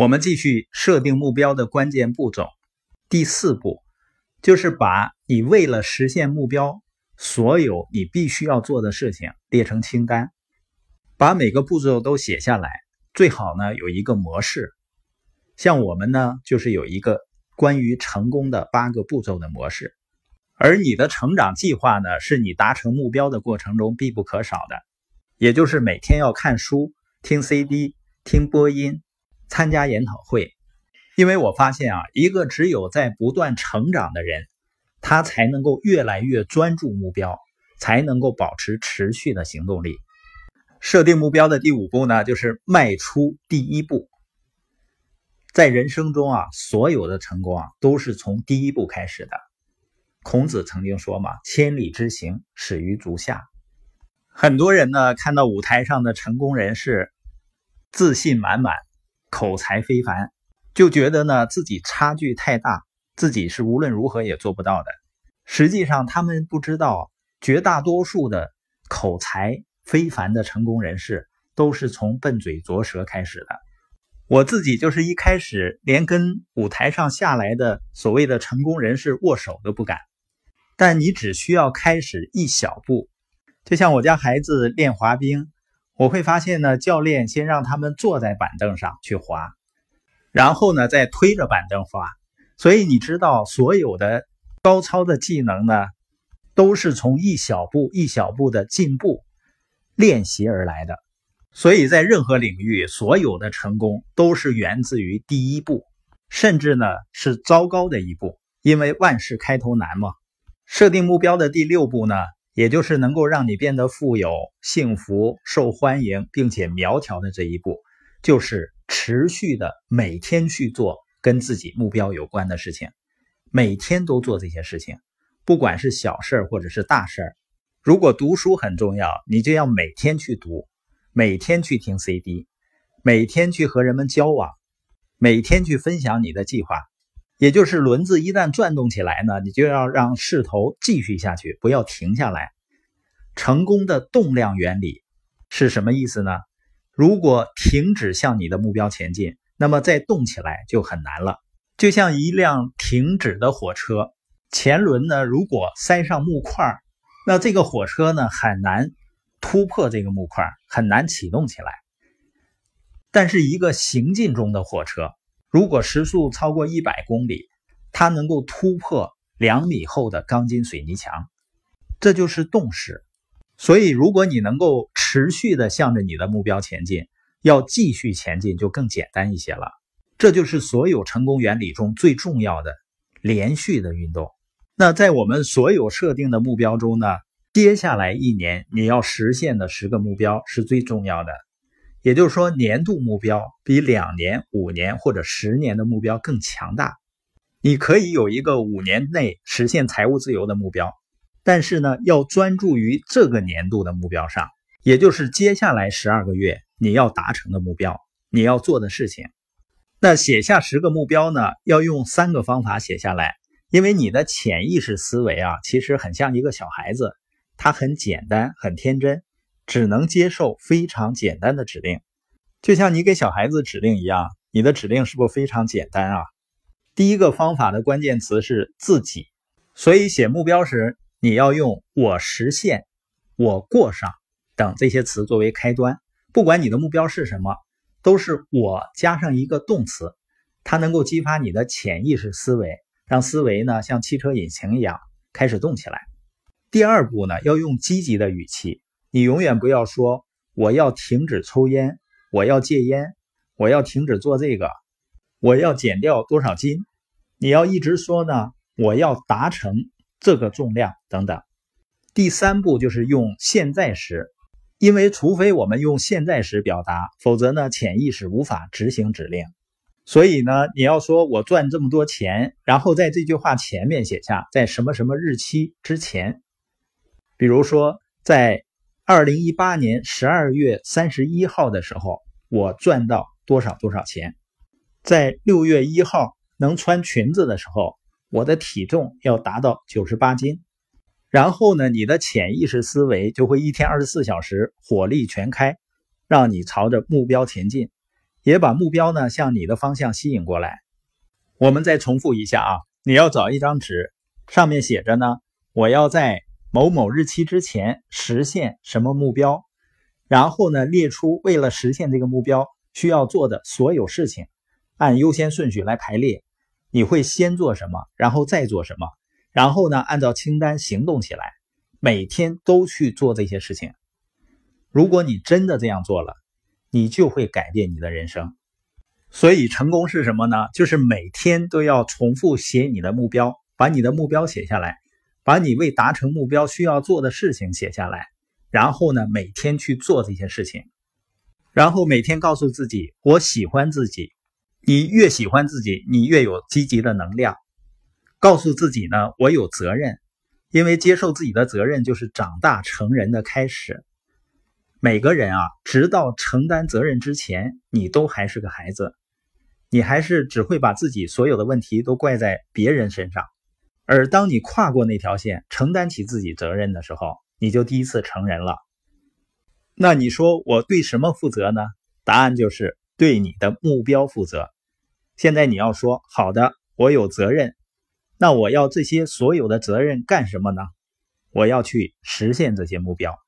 我们继续设定目标的关键步骤，第四步就是把你为了实现目标所有你必须要做的事情列成清单，把每个步骤都写下来，最好呢有一个模式。像我们呢就是有一个关于成功的八个步骤的模式，而你的成长计划呢是你达成目标的过程中必不可少的，也就是每天要看书、听 CD、听播音。参加研讨会，因为我发现啊，一个只有在不断成长的人，他才能够越来越专注目标，才能够保持持续的行动力。设定目标的第五步呢，就是迈出第一步。在人生中啊，所有的成功啊，都是从第一步开始的。孔子曾经说嘛：“千里之行，始于足下。”很多人呢，看到舞台上的成功人士，自信满满。口才非凡，就觉得呢自己差距太大，自己是无论如何也做不到的。实际上，他们不知道，绝大多数的口才非凡的成功人士都是从笨嘴拙舌开始的。我自己就是一开始连跟舞台上下来的所谓的成功人士握手都不敢。但你只需要开始一小步，就像我家孩子练滑冰。我会发现呢，教练先让他们坐在板凳上去滑，然后呢再推着板凳滑。所以你知道，所有的高超的技能呢，都是从一小步一小步的进步练习而来的。所以在任何领域，所有的成功都是源自于第一步，甚至呢是糟糕的一步，因为万事开头难嘛。设定目标的第六步呢？也就是能够让你变得富有、幸福、受欢迎，并且苗条的这一步，就是持续的每天去做跟自己目标有关的事情，每天都做这些事情，不管是小事或者是大事如果读书很重要，你就要每天去读，每天去听 CD，每天去和人们交往，每天去分享你的计划。也就是轮子一旦转动起来呢，你就要让势头继续下去，不要停下来。成功的动量原理是什么意思呢？如果停止向你的目标前进，那么再动起来就很难了。就像一辆停止的火车，前轮呢如果塞上木块，那这个火车呢很难突破这个木块，很难启动起来。但是一个行进中的火车。如果时速超过一百公里，它能够突破两米厚的钢筋水泥墙，这就是动势。所以，如果你能够持续的向着你的目标前进，要继续前进就更简单一些了。这就是所有成功原理中最重要的连续的运动。那在我们所有设定的目标中呢，接下来一年你要实现的十个目标是最重要的。也就是说，年度目标比两年、五年或者十年的目标更强大。你可以有一个五年内实现财务自由的目标，但是呢，要专注于这个年度的目标上，也就是接下来十二个月你要达成的目标，你要做的事情。那写下十个目标呢，要用三个方法写下来，因为你的潜意识思维啊，其实很像一个小孩子，他很简单，很天真。只能接受非常简单的指令，就像你给小孩子指令一样。你的指令是不是非常简单啊？第一个方法的关键词是自己，所以写目标时你要用“我实现”“我过上”等这些词作为开端。不管你的目标是什么，都是我加上一个动词，它能够激发你的潜意识思维，让思维呢像汽车引擎一样开始动起来。第二步呢，要用积极的语气。你永远不要说我要停止抽烟，我要戒烟，我要停止做这个，我要减掉多少斤。你要一直说呢，我要达成这个重量等等。第三步就是用现在时，因为除非我们用现在时表达，否则呢潜意识无法执行指令。所以呢，你要说我赚这么多钱，然后在这句话前面写下在什么什么日期之前，比如说在。二零一八年十二月三十一号的时候，我赚到多少多少钱？在六月一号能穿裙子的时候，我的体重要达到九十八斤。然后呢，你的潜意识思维就会一天二十四小时火力全开，让你朝着目标前进。也把目标呢向你的方向吸引过来。我们再重复一下啊，你要找一张纸，上面写着呢，我要在某某日期之前实现什么目标，然后呢列出为了实现这个目标需要做的所有事情，按优先顺序来排列。你会先做什么，然后再做什么，然后呢按照清单行动起来，每天都去做这些事情。如果你真的这样做了，你就会改变你的人生。所以成功是什么呢？就是每天都要重复写你的目标，把你的目标写下来，把你为达成目标需要做的事情写下来，然后呢每天去做这些事情，然后每天告诉自己我喜欢自己。你越喜欢自己，你越有积极的能量。告诉自己呢，我有责任，因为接受自己的责任就是长大成人的开始。每个人啊，直到承担责任之前，你都还是个孩子，你还是只会把自己所有的问题都怪在别人身上。而当你跨过那条线，承担起自己责任的时候，你就第一次成人了。那你说我对什么负责呢？答案就是对你的目标负责。现在你要说好的，我有责任，那我要这些所有的责任干什么呢？我要去实现这些目标。